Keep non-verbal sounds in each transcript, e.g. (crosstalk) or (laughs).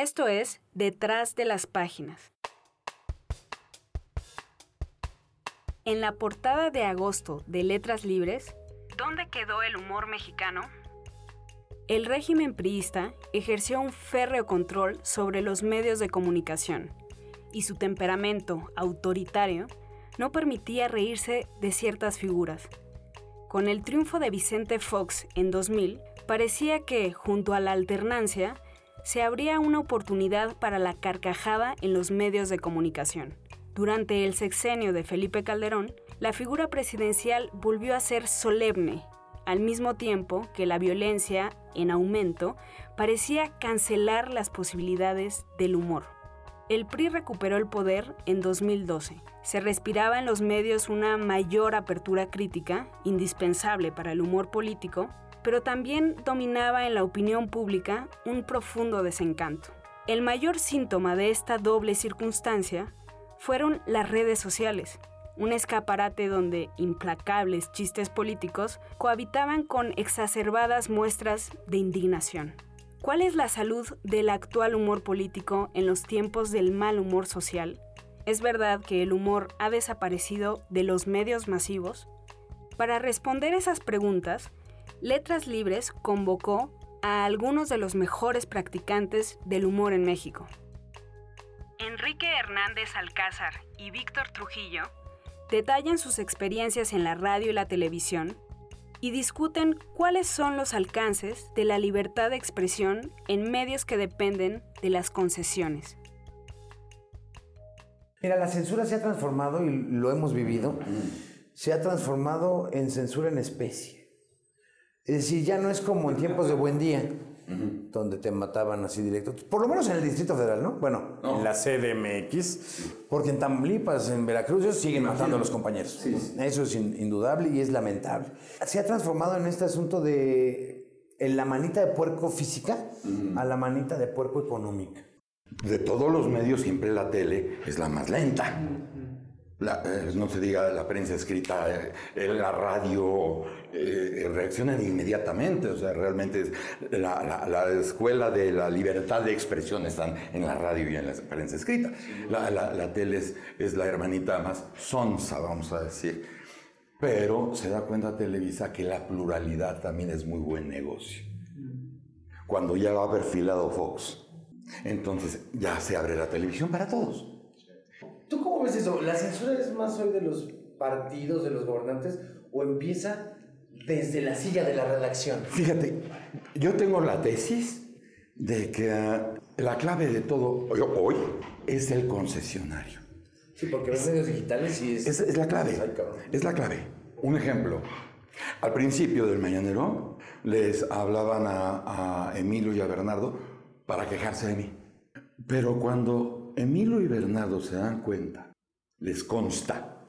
Esto es Detrás de las Páginas. En la portada de agosto de Letras Libres, ¿dónde quedó el humor mexicano? El régimen priista ejerció un férreo control sobre los medios de comunicación y su temperamento autoritario no permitía reírse de ciertas figuras. Con el triunfo de Vicente Fox en 2000, parecía que, junto a la alternancia, se abría una oportunidad para la carcajada en los medios de comunicación. Durante el sexenio de Felipe Calderón, la figura presidencial volvió a ser solemne, al mismo tiempo que la violencia en aumento parecía cancelar las posibilidades del humor. El PRI recuperó el poder en 2012. Se respiraba en los medios una mayor apertura crítica, indispensable para el humor político, pero también dominaba en la opinión pública un profundo desencanto. El mayor síntoma de esta doble circunstancia fueron las redes sociales, un escaparate donde implacables chistes políticos cohabitaban con exacerbadas muestras de indignación. ¿Cuál es la salud del actual humor político en los tiempos del mal humor social? ¿Es verdad que el humor ha desaparecido de los medios masivos? Para responder esas preguntas, Letras Libres convocó a algunos de los mejores practicantes del humor en México. Enrique Hernández Alcázar y Víctor Trujillo detallan sus experiencias en la radio y la televisión y discuten cuáles son los alcances de la libertad de expresión en medios que dependen de las concesiones. Mira, la censura se ha transformado y lo hemos vivido, se ha transformado en censura en especie. Es decir, ya no es como en tiempos de buen día, donde te mataban así directo. Por lo menos en el Distrito Federal, ¿no? Bueno, en la CDMX. Porque en Tamaulipas, en Veracruz, ellos siguen matando a los compañeros. Eso es indudable y es lamentable. Se ha transformado en este asunto de en la manita de puerco física a la manita de puerco económica. De todos los medios, siempre la tele es la más lenta. Eh, no se diga la prensa escrita, eh, la radio, eh, inmediatamente. O sea, realmente la, escuela de la libertad de expresión están en la radio y en la prensa escrita. La, tele es, es, la hermanita más sonsa, vamos a decir. Pero se da cuenta Televisa que la pluralidad también es muy buen negocio. Cuando ya va perfilado Fox, entonces ya se abre la televisión para todos. ¿Tú cómo ves eso? ¿La censura es más hoy de los partidos, de los gobernantes, o empieza desde la silla de la redacción? Fíjate, yo tengo la tesis de que ah, la clave de todo hoy es el concesionario. Sí, porque los medios digitales sí es... Es, la clave. Es la clave. Un ejemplo. Al principio del mañanero les hablaban a, a Emilio y a Bernardo para quejarse de mí. Pero cuando Emilio y Bernardo se dan cuenta, les consta,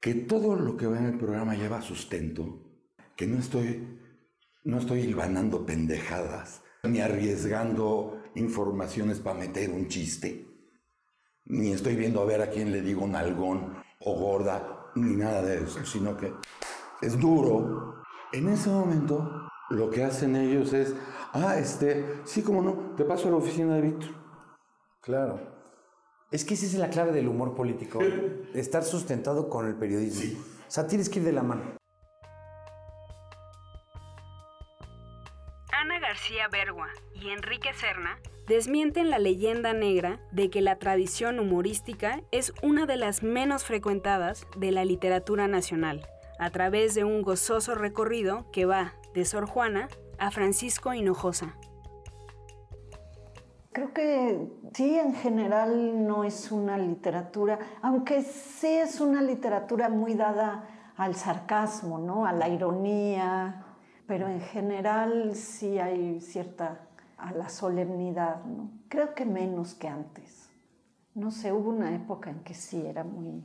que todo lo que va en el programa lleva sustento, que no estoy, no estoy hilvanando pendejadas, ni arriesgando informaciones para meter un chiste, ni estoy viendo a ver a quién le digo un algón o gorda, ni nada de eso, sino que es duro. En ese momento, lo que hacen ellos es, ah, este, sí, como no, te paso a la oficina de Víctor. Claro. Es que esa es la clave del humor político, (laughs) estar sustentado con el periodismo. O sea, tienes que ir de la mano. Ana García Bergua y Enrique Serna desmienten la leyenda negra de que la tradición humorística es una de las menos frecuentadas de la literatura nacional, a través de un gozoso recorrido que va de Sor Juana a Francisco Hinojosa. Creo que sí, en general no es una literatura, aunque sí es una literatura muy dada al sarcasmo, ¿no? a la ironía, pero en general sí hay cierta a la solemnidad, ¿no? Creo que menos que antes. No sé, hubo una época en que sí era muy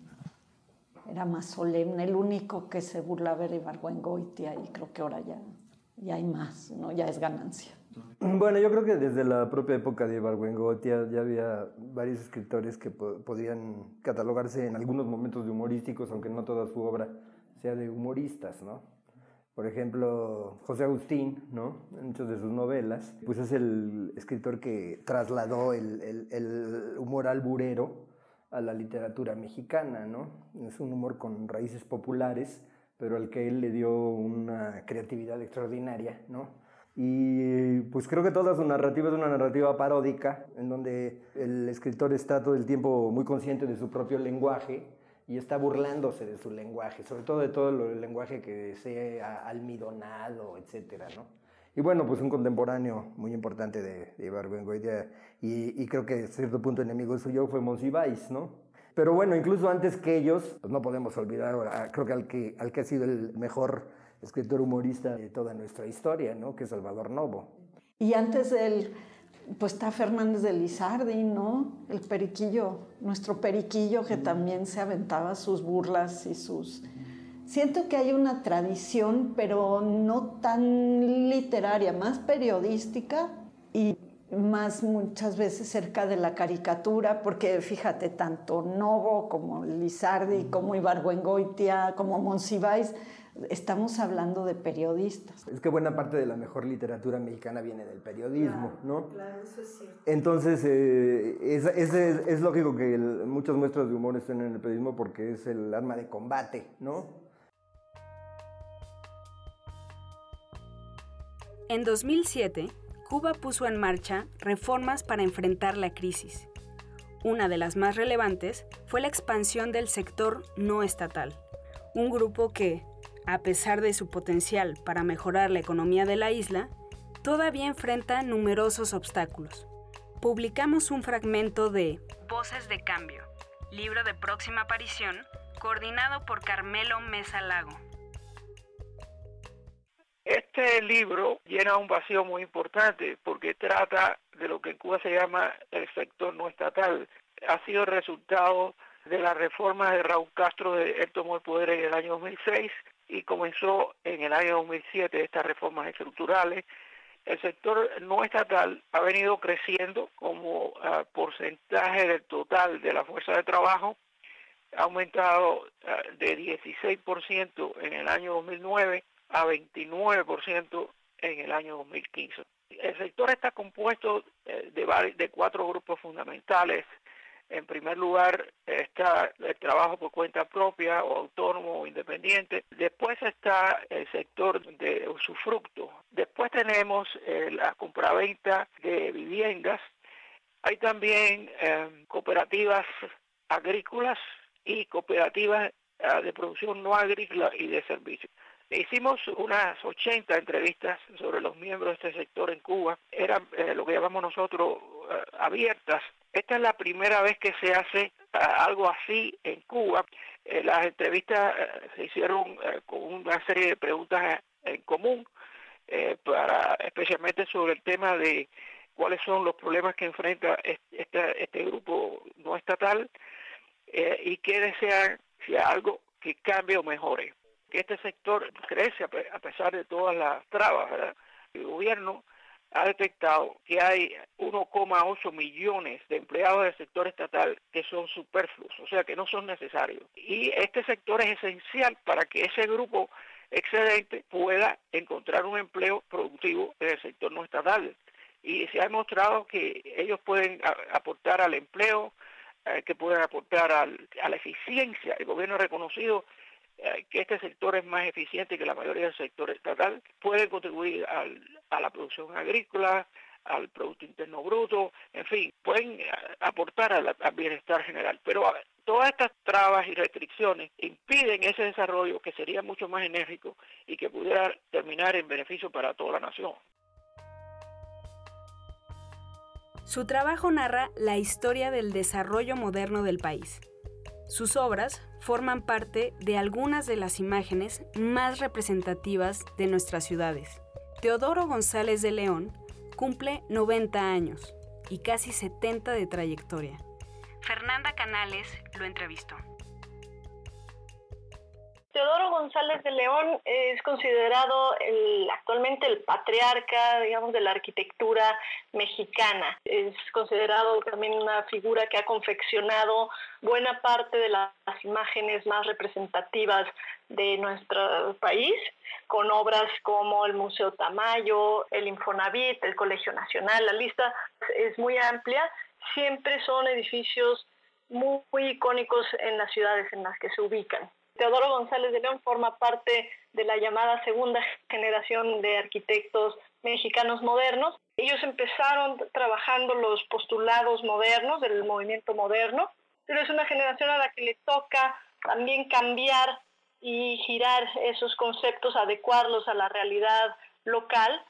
era más solemne, el único que se burlaba era Ibargüengoitia y creo que ahora ya, ya hay más, ¿no? Ya es ganancia. Bueno, yo creo que desde la propia época de Ibargüengotia ya había varios escritores que podían catalogarse en algunos momentos de humorísticos, aunque no toda su obra sea de humoristas, ¿no? Por ejemplo, José Agustín, ¿no? En muchas de sus novelas, pues es el escritor que trasladó el, humor alburero a la literatura mexicana, ¿no? Es un humor con raíces populares, pero al que él le dio una creatividad extraordinaria, ¿no? Y pues creo que toda su narrativa es una narrativa paródica, en donde el escritor está todo el tiempo muy consciente de su propio lenguaje, y está burlándose de su lenguaje, sobre todo de todo el lenguaje que sea almidonado, etcétera, ¿no? Y bueno, pues un contemporáneo muy importante de, de Ibargüengoitia y, y creo que a cierto punto enemigo suyo fue Monsiváis, ¿no? Pero bueno, incluso antes que ellos, pues no podemos olvidar, creo que al, que al que ha sido el mejor escritor humorista de toda nuestra historia, ¿no? Que es Salvador Novo. Y antes del pues está Fernández de Lizardi, ¿no? El periquillo, nuestro periquillo que también se aventaba sus burlas y sus... Siento que hay una tradición, pero no tan literaria, más periodística y más muchas veces cerca de la caricatura, porque fíjate, tanto Novo como Lizardi, como Ibargüengoitia, como Monsiváis, estamos hablando de periodistas. Es que buena parte de la mejor literatura mexicana viene del periodismo, ¿no? Claro, eso es cierto. Entonces, eh, es, es, lógico que muchas muestras de humor estén en el periodismo porque es el arma de combate, ¿no? En 2007, Cuba puso en marcha reformas para enfrentar la crisis. Una de las más relevantes fue la expansión del sector no estatal, un grupo que, a pesar de su potencial para mejorar la economía de la isla, todavía enfrenta numerosos obstáculos. Publicamos un fragmento de Voces de Cambio, libro de próxima aparición, coordinado por Carmelo Mesa Lago. Este libro llena un vacío muy importante porque trata de lo que en Cuba se llama el sector no estatal. Ha sido resultado de la reforma de Raúl Castro de él tomó el poder en el año 2006 y comenzó en el año 2007 estas reformas estructurales. El sector no estatal ha venido creciendo como ah, porcentaje del total de la fuerza de trabajo, ha aumentado ah, de 16% en el año 2009 a 29% en el año 2015. El sector está compuesto eh, de, de cuatro grupos fundamentales en primer lugar está el trabajo por cuenta propia o autónomo o independiente. Después está el sector de usufructo. Después tenemos eh, la compraventa de viviendas. Hay también eh, cooperativas agrícolas y cooperativas eh, de producción no agrícola y de servicios. Hicimos unas 80 entrevistas sobre los miembros de este sector en Cuba. Eran lo que llamamos nosotros abiertas esta es la primera vez que se hace ah, algo así en Cuba. Eh, las entrevistas eh, se hicieron eh, con una serie de preguntas en común, para especialmente sobre el tema de cuáles son los problemas que enfrenta este, este grupo no estatal y qué desean si algo que cambie o mejore. Que este sector crece a pesar de todas las trabas, ¿verdad? El gobierno ha detectado que hay 1,8 millones de empleados del sector estatal que son superfluos, o sea, que no son necesarios. Y este sector es esencial para que ese grupo excedente pueda encontrar un empleo productivo en el sector no estatal. Y se ha demostrado que ellos pueden aportar al empleo, eh, que pueden aportar a la eficiencia. El gobierno ha reconocido que este sector es más eficiente que la mayoría del sector estatal, puede contribuir a la producción agrícola, al Producto Interno Bruto, en fin, pueden eh, aportar al, bienestar general. Pero todas estas trabas y restricciones impiden ese desarrollo que sería mucho más enérgico y que pudiera terminar en beneficio para toda la nación. Su trabajo narra la historia del desarrollo moderno del país sus obras forman parte de algunas de las imágenes más representativas de nuestras ciudades. Teodoro González de León cumple 90 años y casi 70 de trayectoria. Fernanda Canales lo entrevistó. Teodoro González de León es considerado el, actualmente el patriarca, digamos, de la arquitectura mexicana. Es considerado también una figura que ha confeccionado buena parte de las imágenes más representativas de nuestro país, con obras como el Museo Tamayo, el Infonavit, el Colegio Nacional. La lista es muy amplia. Siempre son edificios muy, muy icónicos en las ciudades en las que se ubican. Teodoro González de León forma parte de la llamada segunda generación de arquitectos mexicanos modernos. Ellos empezaron trabajando los postulados modernos del movimiento moderno, pero es una generación a la que le toca también cambiar y girar esos conceptos, adecuarlos a la realidad local.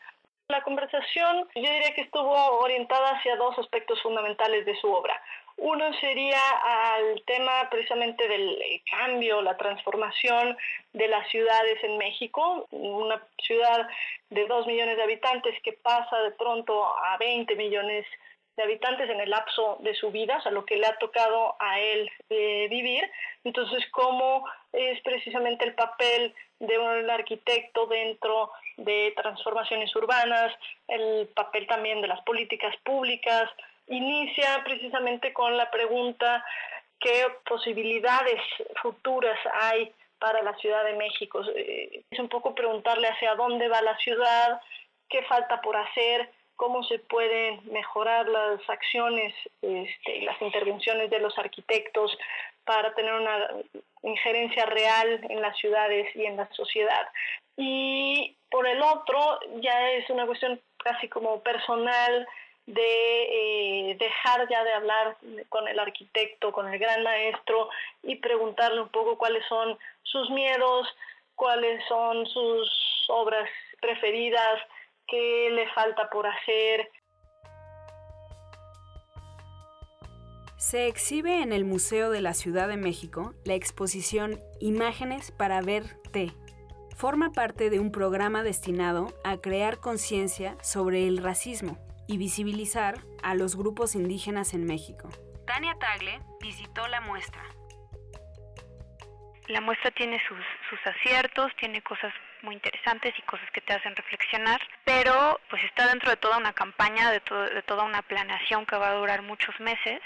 La conversación yo diría que estuvo orientada hacia dos aspectos fundamentales de su obra. Uno sería al tema precisamente del cambio, la transformación de las ciudades en México, una ciudad de 2 millones de habitantes que pasa de pronto a 20 millones de habitantes en el lapso de su vida, o sea, lo que le ha tocado a él eh, vivir. Entonces, ¿cómo es precisamente el papel de un arquitecto dentro de transformaciones urbanas, el papel también de las políticas públicas, inicia precisamente con la pregunta qué posibilidades futuras hay para la Ciudad de México. Eh, es un poco preguntarle hacia dónde va la ciudad, qué falta por hacer, cómo se pueden mejorar las acciones este, y las intervenciones de los arquitectos para tener una injerencia real en las ciudades y en la sociedad. Y por el otro, ya es una cuestión casi como personal, de eh, dejar ya de hablar con el arquitecto, con el gran maestro y preguntarle un poco cuáles son sus miedos, cuáles son sus obras preferidas, qué le falta por hacer. Se exhibe en el Museo de la Ciudad de México la exposición Imágenes para verte. Forma parte de un programa destinado a crear conciencia sobre el racismo y visibilizar a los grupos indígenas en México. Tania Tagle visitó la muestra. La muestra tiene sus, aciertos, tiene cosas muy interesantes y cosas que te hacen reflexionar, pero pues está dentro de toda una campaña, de, de toda una planeación que va a durar muchos meses.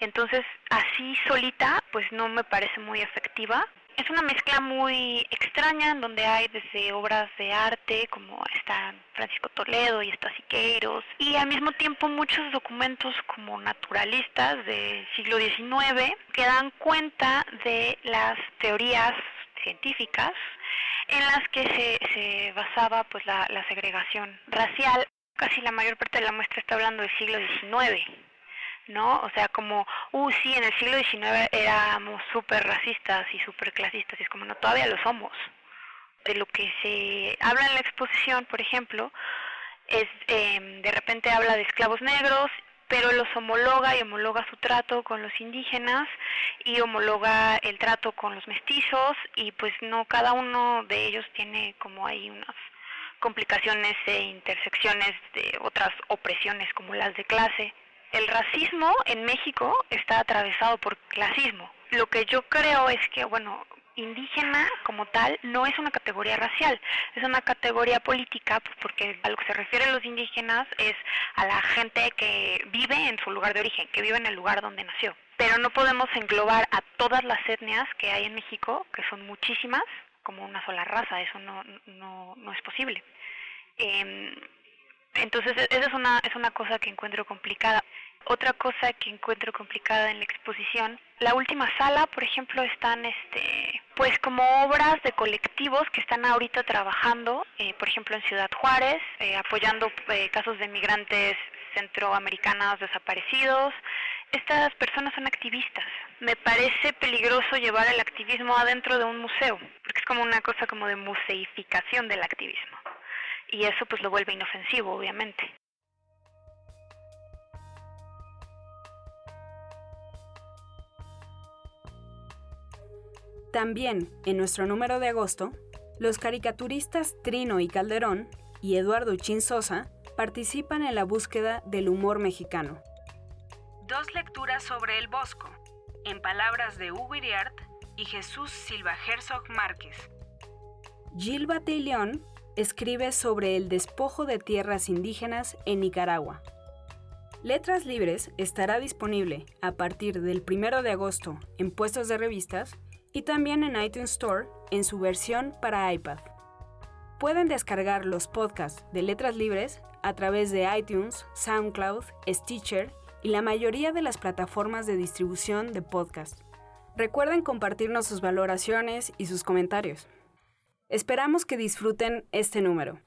Entonces, así solita, pues no me parece muy efectiva, es una mezcla muy extraña en donde hay desde obras de arte como está Francisco Toledo y está Siqueiros y al mismo tiempo muchos documentos como naturalistas del siglo XIX que dan cuenta de las teorías científicas en las que se, se basaba pues la, la segregación racial. Casi la mayor parte de la muestra está hablando del siglo XIX ¿no? O sea, como, uh, sí, en el siglo XIX éramos súper racistas y súper clasistas, y es como, no, todavía lo somos. De lo que se habla en la exposición, por ejemplo, es, eh, de repente habla de esclavos negros, pero los homologa y homologa su trato con los indígenas y homologa el trato con los mestizos y pues no cada uno de ellos tiene como hay unas complicaciones e intersecciones de otras opresiones como las de clase el racismo en México está atravesado por clasismo. Lo que yo creo es que, bueno, indígena como tal no es una categoría racial, es una categoría política, pues porque a lo que se refieren los indígenas es a la gente que vive en su lugar de origen, que vive en el lugar donde nació. Pero no podemos englobar a todas las etnias que hay en México, que son muchísimas, como una sola raza, eso no, no, no es posible. Eh, entonces, e-, esa es una, es una cosa que encuentro complicada. Otra cosa que encuentro complicada en la exposición, la última sala, por ejemplo, están este, pues como obras de colectivos que están ahorita trabajando, eh, por ejemplo, en Ciudad Juárez, eh, apoyando eh, casos de migrantes centroamericanos desaparecidos. Estas personas son activistas. Me parece peligroso llevar el activismo adentro de un museo, porque es como una cosa como de museificación del activismo y eso pues lo vuelve inofensivo, obviamente. También, en nuestro número de agosto, los caricaturistas Trino y Calderón y Eduardo Chinzosa participan en la búsqueda del humor mexicano. Dos lecturas sobre el Bosco, en palabras de Hugo Iriart, y Jesús Silva Herzog Márquez. Gil Batillón escribe sobre el despojo de tierras indígenas en Nicaragua. Letras Libres estará disponible a partir del 1 de agosto en puestos de revistas y también en iTunes Store en su versión para iPad. Pueden descargar los podcasts de Letras Libres a través de iTunes, SoundCloud, Stitcher y la mayoría de las plataformas de distribución de podcast. Recuerden compartirnos sus valoraciones y sus comentarios. Esperamos que disfruten este número.